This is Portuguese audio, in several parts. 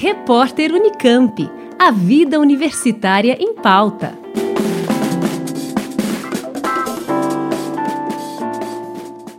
Repórter Unicamp. A vida universitária em pauta.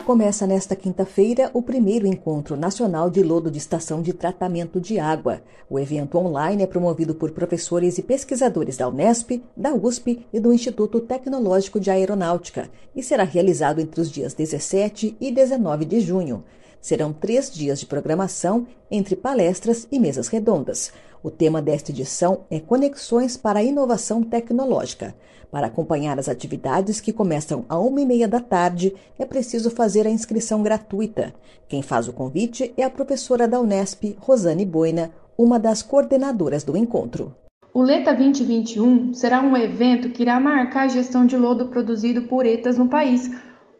Começa nesta quinta-feira o primeiro encontro nacional de lodo de estação de tratamento de água. O evento online é promovido por professores e pesquisadores da Unesp, da USP e do Instituto Tecnológico de Aeronáutica e será realizado entre os dias 17 e 19 de junho. Serão três dias de programação entre palestras e mesas redondas. O tema desta edição é Conexões para a Inovação Tecnológica. Para acompanhar as atividades que começam a uma e meia da tarde, é preciso fazer a inscrição gratuita. Quem faz o convite é a professora da Unesp, Rosane Boina, uma das coordenadoras do encontro. O LETA 2021 será um evento que irá marcar a gestão de lodo produzido por ETAs no país,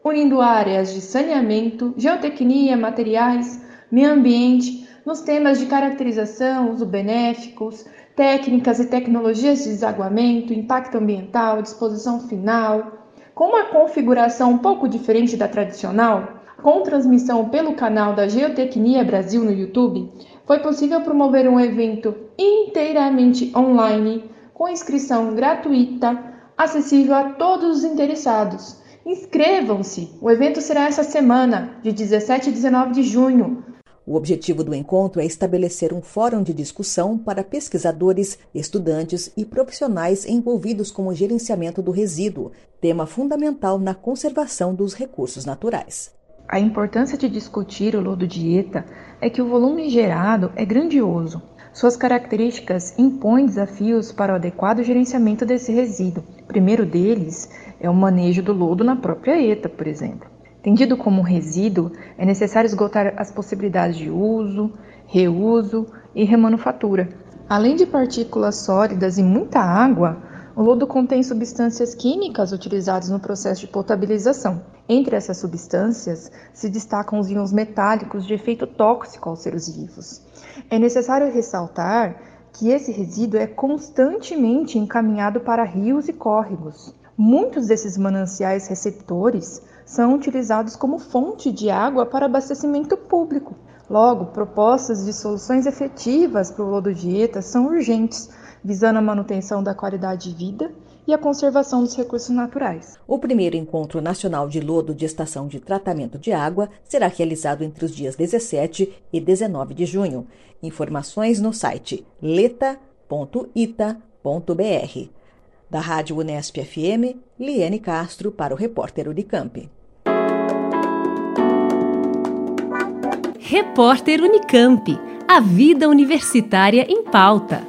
unindo áreas de saneamento, geotecnia, materiais, meio ambiente, nos temas de caracterização, uso benéficos, técnicas e tecnologias de desaguamento, impacto ambiental, disposição final. Com uma configuração um pouco diferente da tradicional, com transmissão pelo canal da Geotecnia Brasil no YouTube, foi possível promover um evento inteiramente online, com inscrição gratuita, acessível a todos os interessados Inscrevam-se! O evento será essa semana, de 17 a 19 de junho. O objetivo do encontro é estabelecer um fórum de discussão para pesquisadores, estudantes e profissionais envolvidos com o gerenciamento do resíduo, tema fundamental na conservação dos recursos naturais. A importância de discutir o lodo dieta é que o volume gerado é grandioso. Suas características impõem desafios para o adequado gerenciamento desse resíduo. O primeiro deles é o manejo do lodo na própria ETA, por exemplo. Entendido como resíduo, é necessário esgotar as possibilidades de uso, reuso e remanufatura. Além de partículas sólidas e muita água, o lodo contém substâncias químicas utilizadas no processo de potabilização. Entre essas substâncias se destacam os íons metálicos de efeito tóxico aos seres vivos. É necessário ressaltar que esse resíduo é constantemente encaminhado para rios e córregos. Muitos desses mananciais receptores são utilizados como fonte de água para abastecimento público. Logo, propostas de soluções efetivas para o lodo dieta são urgentes, visando a manutenção da qualidade de vida e a conservação dos recursos naturais. O primeiro encontro nacional de lodo de estação de tratamento de água será realizado entre os dias 17 e 19 de junho. Informações no site leta.ita.br. Da Rádio Unesp FM, Liane Castro para o repórter Unicamp. Repórter Unicamp. A vida universitária em pauta.